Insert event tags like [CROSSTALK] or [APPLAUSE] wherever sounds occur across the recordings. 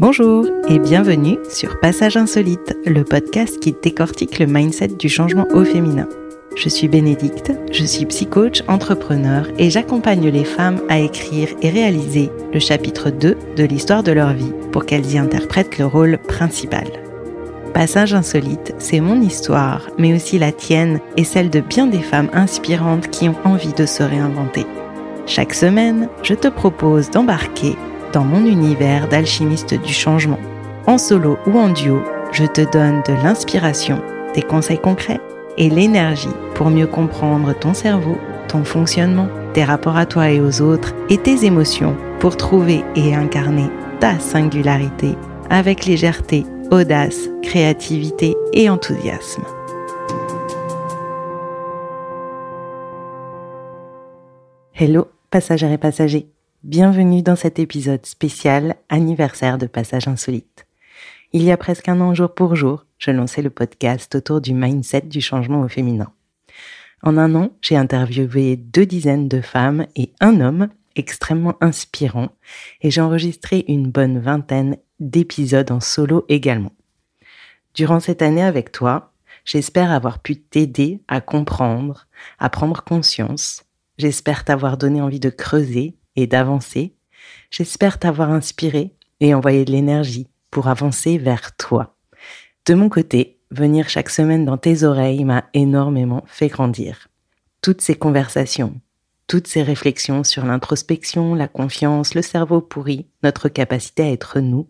Bonjour et bienvenue sur Passage Insolite, le podcast qui décortique le mindset du changement au féminin. Je suis Bénédicte, je suis psychoach, entrepreneur et j'accompagne les femmes à écrire et réaliser le chapitre 2 de l'histoire de leur vie pour qu'elles y interprètent le rôle principal. Passage Insolite, c'est mon histoire, mais aussi la tienne et celle de bien des femmes inspirantes qui ont envie de se réinventer. Chaque semaine, je te propose d'embarquer dans mon univers d'alchimiste du changement. En solo ou en duo, je te donne de l'inspiration, des conseils concrets et l'énergie pour mieux comprendre ton cerveau, ton fonctionnement, tes rapports à toi et aux autres et tes émotions pour trouver et incarner ta singularité avec légèreté, audace, créativité et enthousiasme. Hello, passagères et passagers. Bienvenue dans cet épisode spécial anniversaire de Passage Insolite. Il y a presque un an jour pour jour, je lançais le podcast autour du mindset du changement au féminin. En un an, j'ai interviewé deux dizaines de femmes et un homme extrêmement inspirant et j'ai enregistré une bonne vingtaine d'épisodes en solo également. Durant cette année avec toi, j'espère avoir pu t'aider à comprendre, à prendre conscience. J'espère t'avoir donné envie de creuser et d'avancer. J'espère t'avoir inspiré et envoyé de l'énergie pour avancer vers toi. De mon côté, venir chaque semaine dans tes oreilles m'a énormément fait grandir. Toutes ces conversations, toutes ces réflexions sur l'introspection, la confiance, le cerveau pourri, notre capacité à être nous,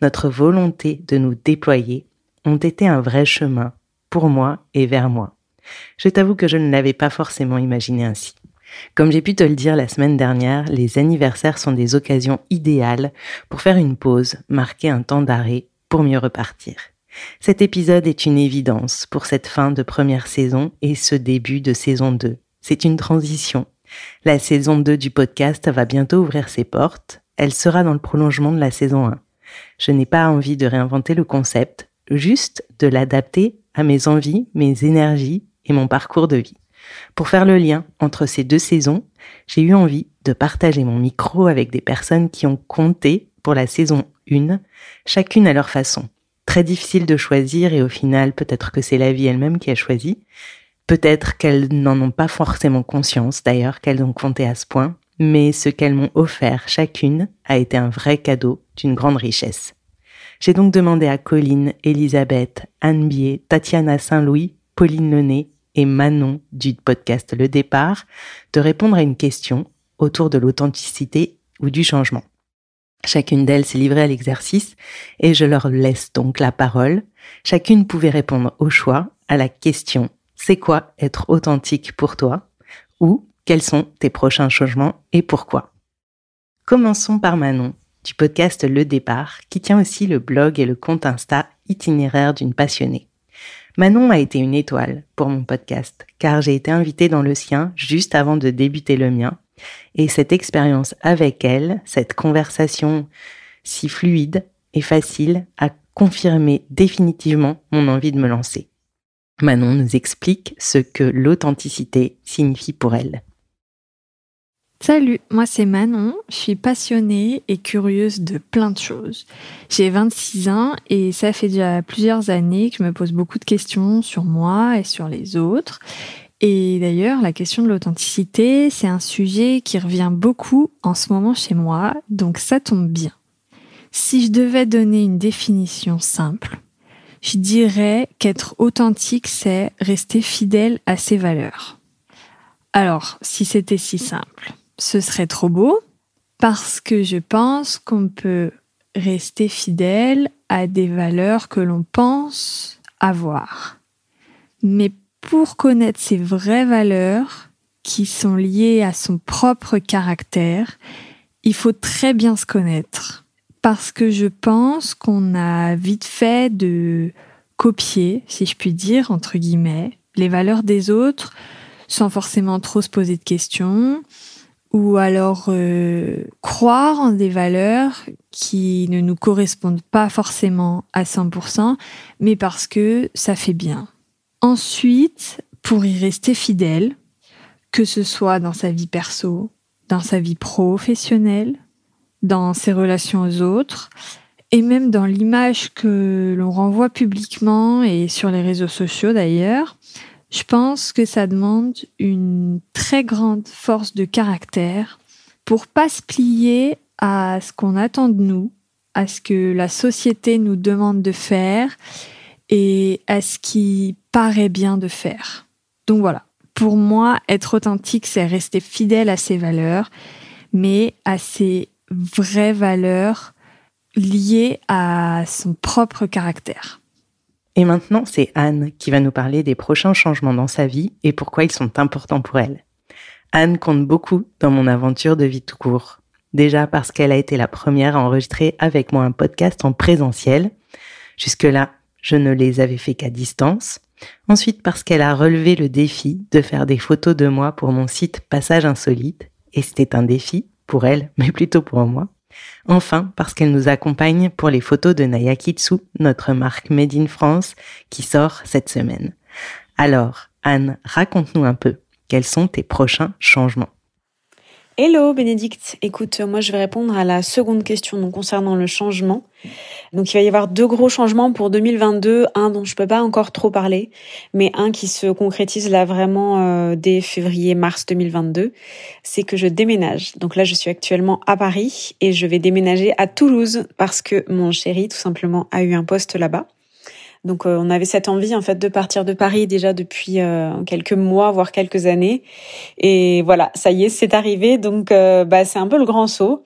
notre volonté de nous déployer, ont été un vrai chemin pour moi et vers moi. Je t'avoue que je ne l'avais pas forcément imaginé ainsi. Comme j'ai pu te le dire la semaine dernière, les anniversaires sont des occasions idéales pour faire une pause, marquer un temps d'arrêt pour mieux repartir. Cet épisode est une évidence pour cette fin de première saison et ce début de saison 2. C'est une transition. La saison 2 du podcast va bientôt ouvrir ses portes. Elle sera dans le prolongement de la saison 1. Je n'ai pas envie de réinventer le concept, juste de l'adapter à mes envies, mes énergies et mon parcours de vie. Pour faire le lien entre ces deux saisons, j'ai eu envie de partager mon micro avec des personnes qui ont compté pour la saison 1, chacune à leur façon. Très difficile de choisir et au final peut-être que c'est la vie elle-même qui a choisi. Peut-être qu'elles n'en ont pas forcément conscience d'ailleurs qu'elles ont compté à ce point, mais ce qu'elles m'ont offert chacune a été un vrai cadeau d'une grande richesse. J'ai donc demandé à Colline, Elisabeth, Anne Bier, Tatiana Saint-Louis, Pauline Lenné et Manon du podcast Le Départ de répondre à une question autour de l'authenticité ou du changement. Chacune d'elles s'est livrée à l'exercice et je leur laisse donc la parole. Chacune pouvait répondre au choix à la question c'est quoi être authentique pour toi? Ou quels sont tes prochains changements et pourquoi? Commençons par Manon du podcast Le Départ qui tient aussi le blog et le compte Insta itinéraire d'une passionnée. Manon a été une étoile pour mon podcast, car j'ai été invitée dans le sien juste avant de débuter le mien. Et cette expérience avec elle, cette conversation si fluide et facile, a confirmé définitivement mon envie de me lancer. Manon nous explique ce que l'authenticité signifie pour elle. Salut, moi c'est Manon, je suis passionnée et curieuse de plein de choses. J'ai 26 ans et ça fait déjà plusieurs années que je me pose beaucoup de questions sur moi et sur les autres. Et d'ailleurs, la question de l'authenticité, c'est un sujet qui revient beaucoup en ce moment chez moi, donc ça tombe bien. Si je devais donner une définition simple, je dirais qu'être authentique, c'est rester fidèle à ses valeurs. Alors, si c'était si simple, ce serait trop beau parce que je pense qu'on peut rester fidèle à des valeurs que l'on pense avoir. Mais pour connaître ces vraies valeurs qui sont liées à son propre caractère, il faut très bien se connaître. Parce que je pense qu'on a vite fait de copier, si je puis dire, entre guillemets, les valeurs des autres sans forcément trop se poser de questions, ou alors euh, croire en des valeurs qui ne nous correspondent pas forcément à 100%, mais parce que ça fait bien. Ensuite, pour y rester fidèle, que ce soit dans sa vie perso, dans sa vie professionnelle, dans ses relations aux autres, et même dans l'image que l'on renvoie publiquement et sur les réseaux sociaux d'ailleurs, je pense que ça demande une très grande force de caractère pour pas se plier à ce qu'on attend de nous, à ce que la société nous demande de faire et à ce qui paraît bien de faire. Donc voilà, pour moi, être authentique, c'est rester fidèle à ses valeurs, mais à ses vraies valeurs liées à son propre caractère. Et maintenant, c'est Anne qui va nous parler des prochains changements dans sa vie et pourquoi ils sont importants pour elle. Anne compte beaucoup dans mon aventure de vie tout court. Déjà parce qu'elle a été la première à enregistrer avec moi un podcast en présentiel. Jusque-là, je ne les avais fait qu'à distance. Ensuite parce qu'elle a relevé le défi de faire des photos de moi pour mon site Passage Insolite. Et c'était un défi pour elle, mais plutôt pour moi. Enfin, parce qu'elle nous accompagne pour les photos de Nayakitsu, notre marque Made in France, qui sort cette semaine. Alors, Anne, raconte-nous un peu, quels sont tes prochains changements? Hello Bénédicte, écoute, moi je vais répondre à la seconde question concernant le changement. Donc il va y avoir deux gros changements pour 2022, un dont je peux pas encore trop parler, mais un qui se concrétise là vraiment euh, dès février-mars 2022, c'est que je déménage. Donc là je suis actuellement à Paris et je vais déménager à Toulouse parce que mon chéri tout simplement a eu un poste là-bas. Donc euh, on avait cette envie en fait de partir de Paris déjà depuis euh, quelques mois, voire quelques années. Et voilà, ça y est, c'est arrivé. Donc euh, bah, c'est un peu le grand saut.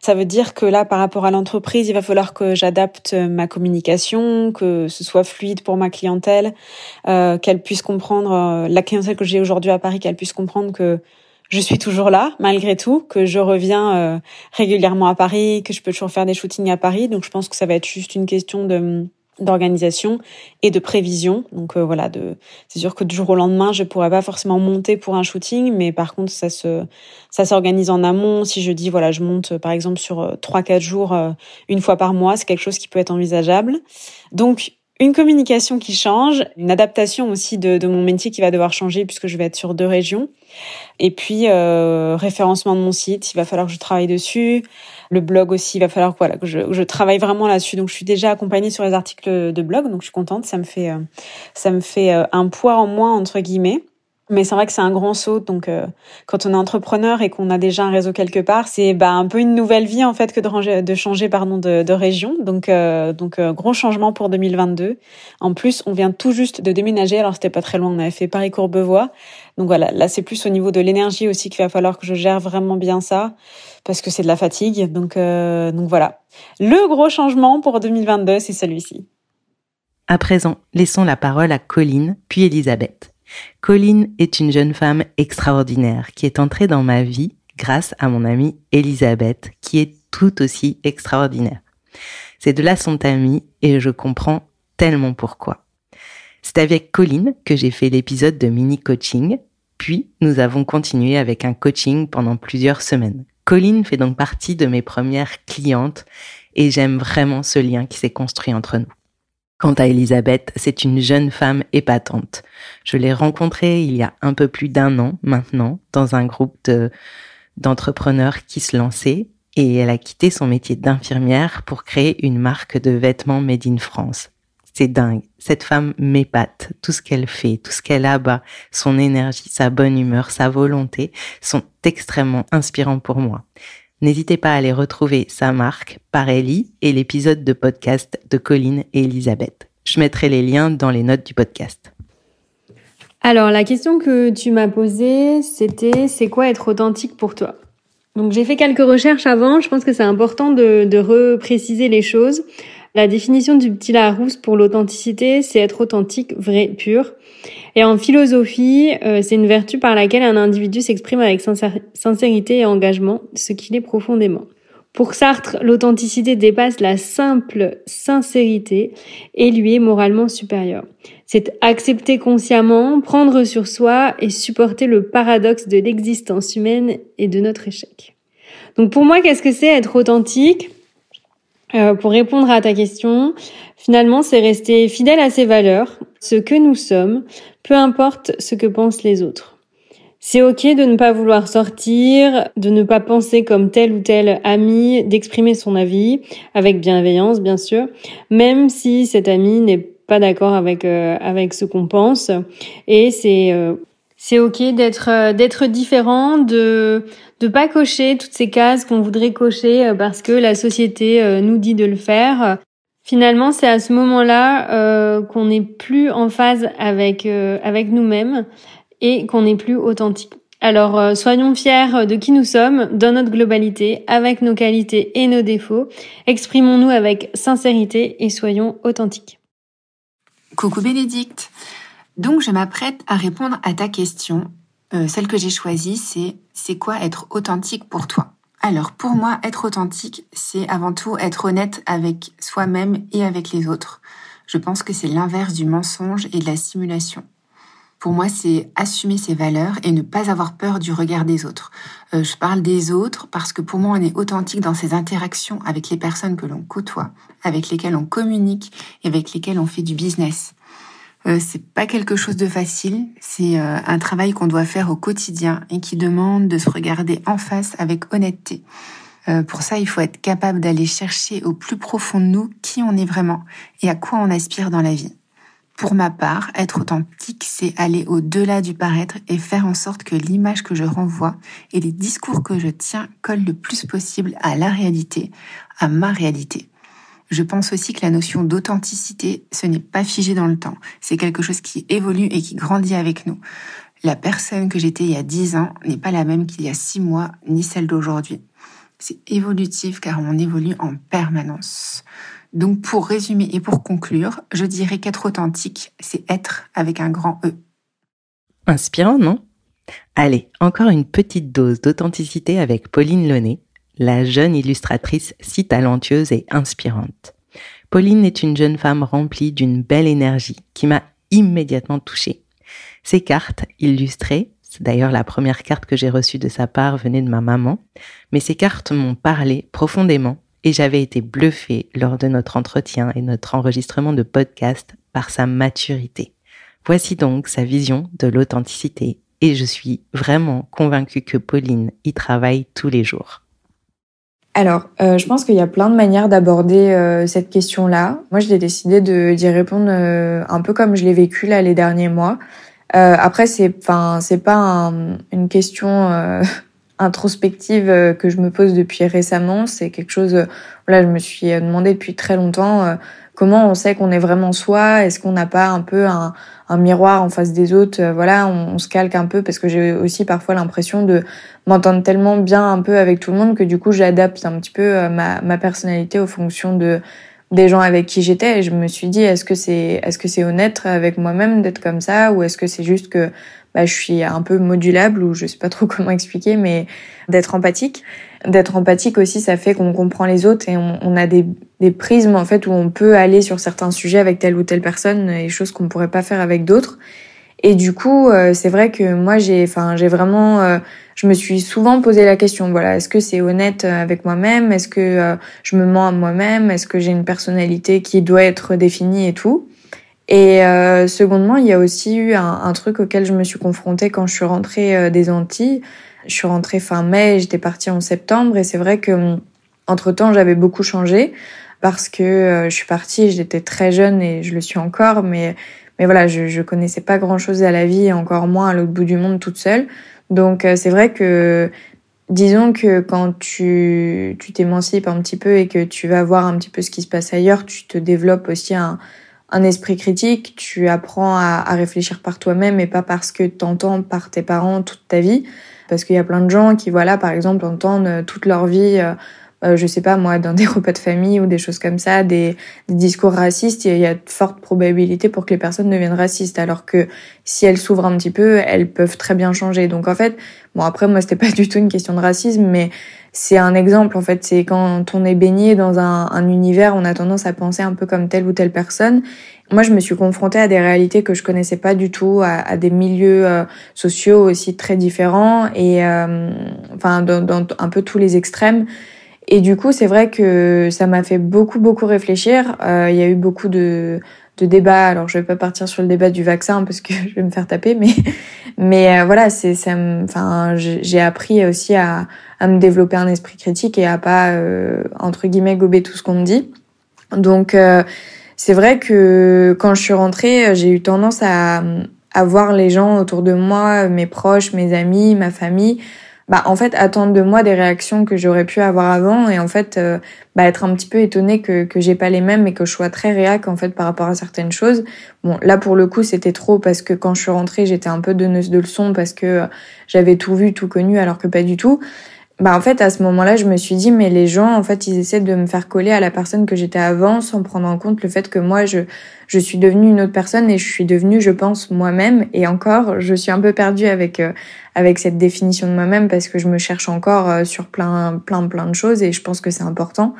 Ça veut dire que là, par rapport à l'entreprise, il va falloir que j'adapte ma communication, que ce soit fluide pour ma clientèle, qu'elle puisse comprendre la clientèle que j'ai aujourd'hui à Paris, qu'elle puisse comprendre que je suis toujours là malgré tout, que je reviens régulièrement à Paris, que je peux toujours faire des shootings à Paris. Donc je pense que ça va être juste une question de d'organisation et de prévision. Donc euh, voilà, de c'est sûr que du jour au lendemain, je pourrais pas forcément monter pour un shooting, mais par contre ça se ça s'organise en amont. Si je dis voilà, je monte par exemple sur euh, trois quatre jours euh, une fois par mois, c'est quelque chose qui peut être envisageable. Donc une communication qui change, une adaptation aussi de, de, mon métier qui va devoir changer puisque je vais être sur deux régions. Et puis euh, référencement de mon site, il va falloir que je travaille dessus. Le blog aussi, il va falloir voilà, que je, je travaille vraiment là-dessus. Donc je suis déjà accompagnée sur les articles de blog, donc je suis contente. Ça me fait euh, ça me fait euh, un poids en moins entre guillemets. Mais c'est vrai que c'est un grand saut. Donc, euh, quand on est entrepreneur et qu'on a déjà un réseau quelque part, c'est bah, un peu une nouvelle vie en fait que de, changer pardon de, de région. Donc, euh, donc euh, gros changement pour 2022. En plus, on vient tout juste de déménager. Alors, c'était pas très loin. On avait fait Paris Courbevoie. Donc voilà, là c'est plus au niveau de l'énergie aussi qu'il va falloir que je gère vraiment bien ça parce que c'est de la fatigue. Donc, donc voilà. Le gros changement pour 2022, c'est celui-ci. À présent, laissons la parole à Colline puis Elisabeth. Colline est une jeune femme extraordinaire qui est entrée dans ma vie grâce à mon amie Elisabeth, qui est tout aussi extraordinaire. C'est de là son amie et je comprends tellement pourquoi. C'est avec Colline que j'ai fait l'épisode de mini coaching, puis nous avons continué avec un coaching pendant plusieurs semaines. Colline fait donc partie de mes premières clientes et j'aime vraiment ce lien qui s'est construit entre nous. Quant à Elisabeth, c'est une jeune femme épatante. Je l'ai rencontrée il y a un peu plus d'un an maintenant dans un groupe d'entrepreneurs qui se lançaient et elle a quitté son métier d'infirmière pour créer une marque de vêtements made in France. C'est dingue. Cette femme m'épate. Tout ce qu'elle fait, tout ce qu'elle abat, son énergie, sa bonne humeur, sa volonté sont extrêmement inspirants pour moi. N'hésitez pas à aller retrouver sa marque par Ellie et l'épisode de podcast de Colline et Elisabeth. Je mettrai les liens dans les notes du podcast. Alors, la question que tu m'as posée, c'était c'est quoi être authentique pour toi? Donc, j'ai fait quelques recherches avant. Je pense que c'est important de, de repréciser les choses. La définition du petit Larousse pour l'authenticité, c'est être authentique, vrai, pur. Et en philosophie, euh, c'est une vertu par laquelle un individu s'exprime avec sincérité et engagement, ce qu'il est profondément. Pour Sartre, l'authenticité dépasse la simple sincérité et lui est moralement supérieure. C'est accepter consciemment, prendre sur soi et supporter le paradoxe de l'existence humaine et de notre échec. Donc pour moi, qu'est-ce que c'est être authentique? Euh, Pour répondre à ta question, finalement, c'est rester fidèle à ses valeurs, ce que nous sommes, peu importe ce que pensent les autres. C'est ok de ne pas vouloir sortir, de ne pas penser comme tel ou tel ami, d'exprimer son avis avec bienveillance bien sûr, même si cet ami n'est pas d'accord avec euh, avec ce qu'on pense. Et c'est euh, c'est ok d'être euh, d'être différent, de de pas cocher toutes ces cases qu'on voudrait cocher parce que la société nous dit de le faire. Finalement, c'est à ce moment-là qu'on n'est plus en phase avec avec nous-mêmes et qu'on n'est plus authentique. Alors, euh, soyons fiers de qui nous sommes dans notre globalité, avec nos qualités et nos défauts. Exprimons-nous avec sincérité et soyons authentiques. Coucou Bénédicte. Donc, je m'apprête à répondre à ta question. Euh, celle que j'ai choisie, c'est c'est quoi être authentique pour toi? Alors, pour moi, être authentique, c'est avant tout être honnête avec soi-même et avec les autres. Je pense que c'est l'inverse du mensonge et de la simulation. Pour moi, c'est assumer ses valeurs et ne pas avoir peur du regard des autres. Euh, je parle des autres parce que pour moi, on est authentique dans ses interactions avec les personnes que l'on côtoie, avec lesquelles on communique et avec lesquelles on fait du business. Euh, c'est pas quelque chose de facile, c'est euh, un travail qu'on doit faire au quotidien et qui demande de se regarder en face avec honnêteté. Euh, pour ça, il faut être capable d'aller chercher au plus profond de nous qui on est vraiment et à quoi on aspire dans la vie. Pour ma part, être authentique, c'est aller au-delà du paraître et faire en sorte que l'image que je renvoie et les discours que je tiens collent le plus possible à la réalité, à ma réalité. Je pense aussi que la notion d'authenticité, ce n'est pas figé dans le temps. C'est quelque chose qui évolue et qui grandit avec nous. La personne que j'étais il y a dix ans n'est pas la même qu'il y a six mois, ni celle d'aujourd'hui. C'est évolutif car on évolue en permanence. Donc pour résumer et pour conclure, je dirais qu'être authentique, c'est être avec un grand E. Inspirant, non? Allez, encore une petite dose d'authenticité avec Pauline Launay, la jeune illustratrice si talentueuse et inspirante. Pauline est une jeune femme remplie d'une belle énergie qui m'a immédiatement touchée. Ses cartes illustrées, c'est d'ailleurs la première carte que j'ai reçue de sa part venait de ma maman, mais ces cartes m'ont parlé profondément et j'avais été bluffée lors de notre entretien et notre enregistrement de podcast par sa maturité. Voici donc sa vision de l'authenticité et je suis vraiment convaincue que Pauline y travaille tous les jours. Alors, euh, je pense qu'il y a plein de manières d'aborder euh, cette question-là. Moi, j'ai décidé de d'y répondre euh, un peu comme je l'ai vécu là les derniers mois. après, c'est, enfin, c'est pas une question [LAUGHS] introspective que je me pose depuis récemment. C'est quelque chose, euh, là, je me suis demandé depuis très longtemps comment on sait qu'on est vraiment soi? Est-ce qu'on n'a pas un peu un, miroir en face des autres? Voilà, on, se calque un peu parce que j'ai aussi parfois l'impression de m'entendre tellement bien un peu avec tout le monde que du coup, j'adapte un petit peu ma, ma personnalité aux fonctions de des gens avec qui j'étais et je me suis dit est-ce que c'est est-ce que c'est honnête avec moi-même d'être comme ça? Ou est-ce que c'est juste que bah, je suis un peu modulable ou je sais pas trop [LAUGHS] comment expliquer, mais d'être empathique? D'être empathique aussi, ça fait qu'on comprend les autres et on, on a des, des, prismes en fait où on peut aller sur certains sujets avec telle ou telle personne et choses qu'on pourrait pas faire avec d'autres. Et du coup, euh, c'est vrai que moi j'ai, enfin j'ai vraiment, euh, je me suis souvent posé la question, voilà, est-ce que c'est honnête avec moi-même, est-ce que euh, je me mens à moi-même, est-ce que j'ai une personnalité qui doit être définie et tout? Et euh, secondement, il y a aussi eu un, un, truc auquel je me suis confrontée quand je suis rentrée euh, des Antilles. Je suis rentrée fin mai, j'étais partie en septembre, et c'est vrai que hum, entre temps j'avais beaucoup changé parce que euh, je suis partie, j'étais très jeune et je le suis encore, mais mais voilà, je, je connaissais pas grand chose à la vie, et encore moins à l'autre bout du monde toute seule. Donc euh, c'est vrai que disons que quand tu tu t'émancipes un petit peu et que tu vas voir un petit peu ce qui se passe ailleurs, tu te développes aussi un un esprit critique, tu apprends à, à réfléchir par toi-même et pas parce que t'entends par tes parents toute ta vie. Parce qu'il y a plein de gens qui, voilà, par exemple, entendent euh, toute leur vie, euh, euh, je sais pas moi, dans des [LAUGHS] repas de famille ou des choses comme ça, des, discours racistes, il y a de fortes probabilités pour que les personnes deviennent racistes. Alors que si elles s'ouvrent un petit peu, elles peuvent très bien changer. Donc en fait, bon après moi c'était [LAUGHS] pas du tout une question de racisme, mais c'est un exemple en fait. C'est quand on est baigné dans un, univers, on a tendance à penser un peu comme telle ou telle personne. Moi, je me suis confrontée à des réalités que je connaissais pas du tout, à, des milieux euh, sociaux aussi très différents et euh, enfin dans, un peu tous les extrêmes. Et du coup, c'est vrai que ça m'a fait beaucoup beaucoup réfléchir. Euh, il y a eu beaucoup de de débat. Alors je vais pas partir sur le débat du vaccin parce que [LAUGHS] je vais me faire taper, mais mais voilà, c'est. Enfin, j'ai appris aussi à, à me développer un esprit critique et à pas entre guillemets gober tout ce qu'on me dit. Donc c'est vrai que quand je suis rentrée, j'ai eu tendance à à voir les gens autour de moi, mes proches, mes amis, ma famille, bah en fait attendre de moi des réactions que j'aurais pu avoir avant et en fait euh, bah être un petit peu étonnée que que j'ai pas les mêmes et que je sois très réac en fait par rapport à certaines choses. Bon là pour le coup c'était trop parce que quand je suis rentrée j'étais un peu donneuse de leçons parce que euh, j'avais tout vu tout connu alors que pas du tout bah en fait à ce moment-là, je me suis dit mais les gens en fait, ils essaient de me faire coller à la personne que j'étais avant sans prendre en compte le fait que moi je je suis devenue une autre personne et je suis devenue je pense moi-même et encore je suis un peu perdue avec euh, avec cette définition de moi-même parce que je me cherche encore euh, sur plein plein plein de choses et je pense que c'est important.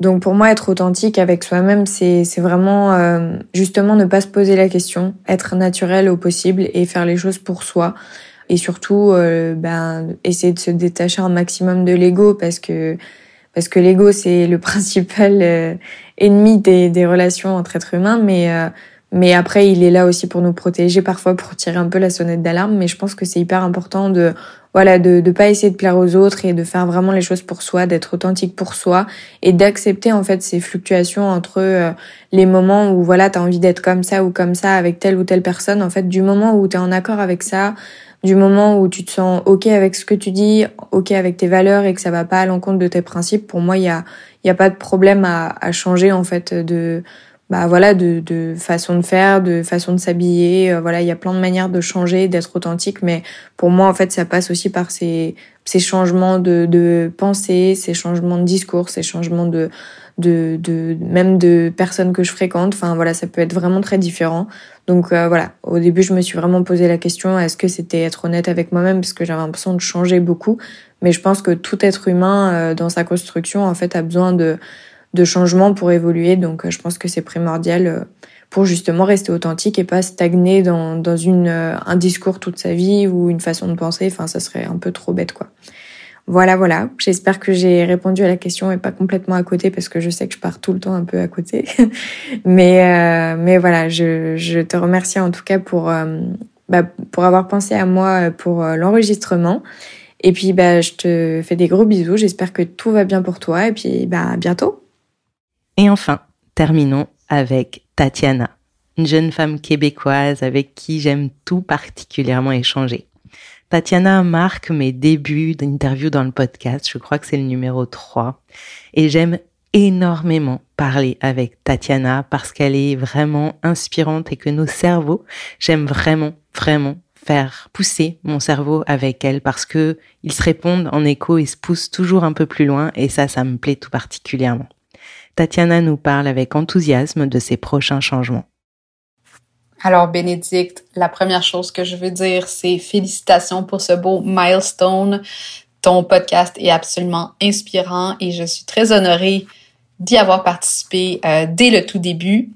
Donc pour moi être authentique avec soi-même, c'est c'est vraiment euh, justement ne pas se poser la question, être naturel au possible et faire les choses pour soi et surtout euh, ben essayer de se détacher un maximum de l'ego parce que parce que l'ego c'est le [LAUGHS] principal euh, ennemi des, relations entre êtres humains. Mais euh, mais après il est là aussi pour nous protéger parfois pour tirer un peu la sonnette d'alarme. Mais je pense que c'est hyper important de voilà de de pas essayer de plaire aux autres et de faire vraiment les choses pour soi d'être authentique pour soi et d'accepter en fait ces fluctuations entre les moments où voilà tu as envie d'être comme ça ou comme ça avec telle ou telle personne. En fait du moment où tu es en accord avec ça du moment où tu te sens ok avec ce que tu dis, ok avec tes valeurs et que ça va pas à l'encontre de tes principes, pour moi il y a pas de problème à, à changer en fait de bah voilà de, de façon de faire, de façon de s'habiller, euh, voilà il y a plein de manières de changer, d'être authentique, mais pour moi en fait ça passe aussi par ces ces changements de de pensée, ces changements de discours, ces changements de de, de même de personnes que je fréquente. Enfin voilà, ça peut être vraiment très différent. Donc euh, voilà, au début je me suis vraiment posé la question est-ce que c'était être honnête avec moi-même? Parce que j'avais l'impression de changer beaucoup. Mais je pense que tout être humain euh, dans sa construction en fait a besoin de de changements pour évoluer. Donc euh, je pense que c'est primordial pour justement rester authentique et pas stagner dans dans une un discours toute sa vie ou une façon de penser. Enfin ça serait un peu trop bête quoi. Voilà, voilà. J'espère que j'ai répondu à la question et pas complètement à côté parce que je sais que je pars tout le temps un peu à côté. [LAUGHS] mais euh, mais voilà, je, je te remercie en tout cas pour euh, bah, pour avoir pensé à moi pour euh, l'enregistrement. Et puis bah je te fais des gros bisous. J'espère que tout va bien pour toi et puis bah à bientôt. Et enfin, terminons avec Tatiana, une jeune femme québécoise avec qui j'aime tout particulièrement échanger. Tatiana marque mes débuts d'interview dans le podcast. Je crois que c'est le numéro 3. Et j'aime énormément parler avec Tatiana parce qu'elle est vraiment inspirante et que nos cerveaux, j'aime vraiment, vraiment faire pousser mon cerveau avec elle parce que ils se répondent en écho et se poussent toujours un peu plus loin et ça, ça me plaît tout particulièrement. Tatiana nous parle avec enthousiasme de ses prochains changements. Alors, Bénédicte, la première chose que je veux dire, c'est félicitations pour ce beau milestone. Ton podcast est absolument inspirant et je suis très honorée d'y avoir participé euh, dès le tout début.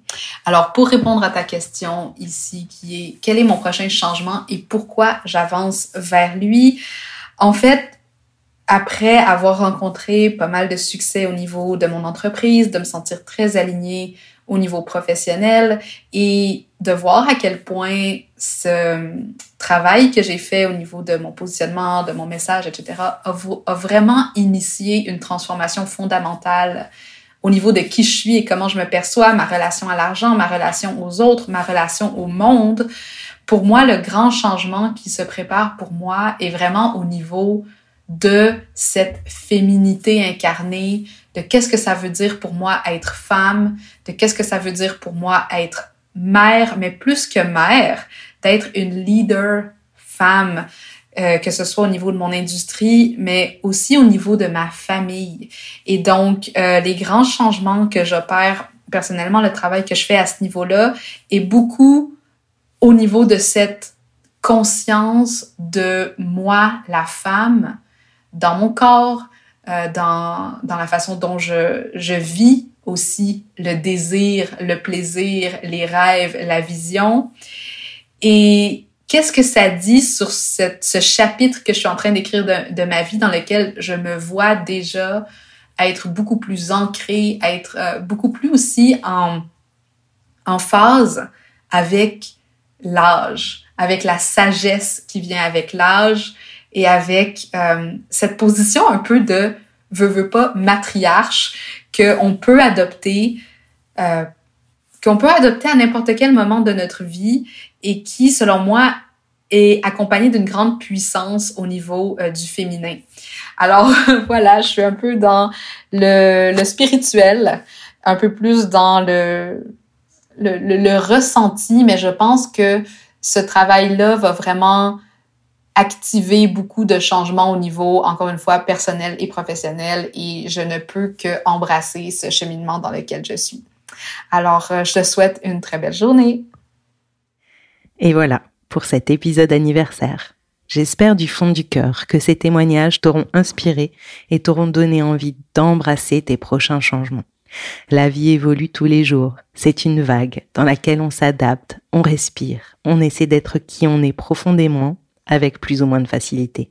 Alors, pour répondre à ta question ici, qui est quel est mon prochain changement et pourquoi j'avance vers lui, en fait, après avoir rencontré pas mal de succès au niveau de mon entreprise, de me sentir très alignée au niveau professionnel et de voir à quel point ce travail que j'ai fait au niveau de mon positionnement, de mon message, etc., a, vraiment initié une transformation fondamentale au niveau de qui je suis et comment je me perçois, ma relation à l'argent, ma relation aux autres, ma relation au monde. Pour moi, le grand changement qui se prépare pour moi est vraiment au niveau de cette féminité incarnée, de qu'est-ce que ça veut dire pour moi être femme, de qu'est-ce que ça veut dire pour moi être mère, mais plus que mère, d'être une leader femme, euh, que ce soit au niveau de mon industrie, mais aussi au niveau de ma famille. Et donc, euh, les grands changements que j'opère personnellement, le travail que je fais à ce niveau-là, est beaucoup au niveau de cette conscience de moi, la femme, dans mon corps, euh, dans, dans la façon dont je, je vis aussi le désir, le plaisir, les rêves, la vision. Et qu'est-ce que ça dit sur ce chapitre que je suis en train d'écrire de, de, ma vie dans lequel je me vois déjà être beaucoup plus ancrée, être euh, beaucoup plus aussi en, en phase avec l'âge, avec la sagesse qui vient avec l'âge et avec euh, cette position un peu de veux, veux pas matriarche qu'on peut adopter euh, qu'on peut adopter à n'importe quel moment de notre vie et qui, selon moi, est accompagné d'une grande puissance au niveau euh, du féminin. Alors [LAUGHS] voilà, je suis un peu dans le, le spirituel, un peu plus dans le, le, le, ressenti, mais je pense que ce travail-là va vraiment activer beaucoup de changements au niveau, encore une fois, personnel et professionnel, et je ne peux que embrasser ce cheminement dans lequel je suis. Alors, euh, je te souhaite une très belle journée. Et voilà pour cet épisode anniversaire. J'espère du fond du cœur que ces témoignages t'auront inspiré et t'auront donné envie d'embrasser tes prochains changements. La vie évolue tous les jours. C'est une vague dans laquelle on s'adapte, on respire, on essaie d'être qui on est profondément avec plus ou moins de facilité.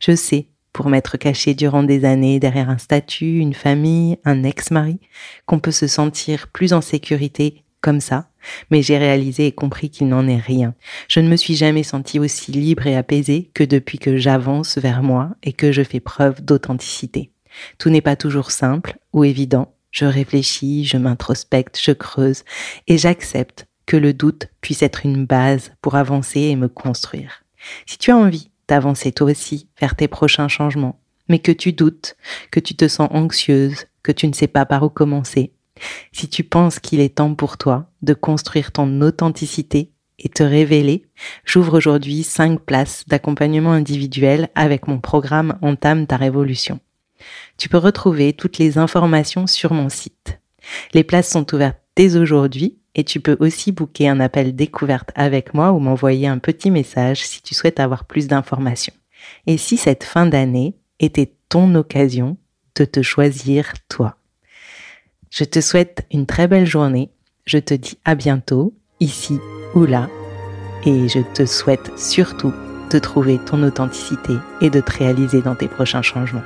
Je sais, pour m'être caché durant des années derrière un statut, une famille, un ex-mari, qu'on peut se sentir plus en sécurité comme ça, mais j'ai réalisé et compris qu'il n'en est rien. Je ne me suis jamais sentie aussi libre et apaisée que depuis que j'avance vers moi et que je fais preuve d'authenticité. Tout n'est pas toujours simple ou évident. Je réfléchis, je m'introspecte, je creuse et j'accepte que le doute puisse être une base pour avancer et me construire. Si tu as envie d'avancer toi aussi vers tes prochains changements, mais que tu doutes, que tu te sens anxieuse, que tu ne sais pas par où commencer, si tu penses qu'il est temps pour toi de construire ton authenticité et te révéler, j'ouvre aujourd'hui 5 places d'accompagnement individuel avec mon programme Entame ta révolution. Tu peux retrouver toutes les informations sur mon site. Les places sont ouvertes dès aujourd'hui et tu peux aussi booker un appel découverte avec moi ou m'envoyer un petit message si tu souhaites avoir plus d'informations. Et si cette fin d'année était ton occasion de te choisir toi. Je te souhaite une très belle journée. Je te dis à bientôt, ici ou là. Et je te souhaite surtout de trouver ton authenticité et de te réaliser dans tes prochains changements.